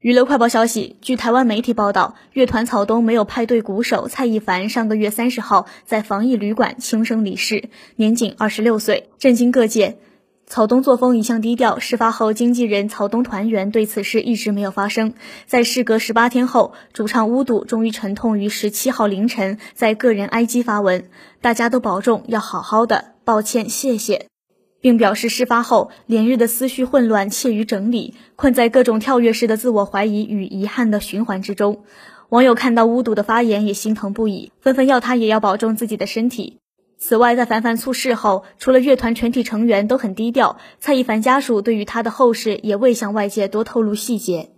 娱乐快报消息，据台湾媒体报道，乐团草东没有派对鼓手蔡一凡上个月三十号在防疫旅馆轻生离世，年仅二十六岁，震惊各界。草东作风一向低调，事发后经纪人草东团员对此事一直没有发声。在事隔十八天后，主唱乌杜终于沉痛于十七号凌晨在个人 IG 发文：“大家都保重，要好好的，抱歉，谢谢。”并表示事发后连日的思绪混乱，怯于整理，困在各种跳跃式的自我怀疑与遗憾的循环之中。网友看到巫毒的发言也心疼不已，纷纷要他也要保重自己的身体。此外，在凡凡猝逝后，除了乐团全体成员都很低调，蔡一凡家属对于他的后事也未向外界多透露细节。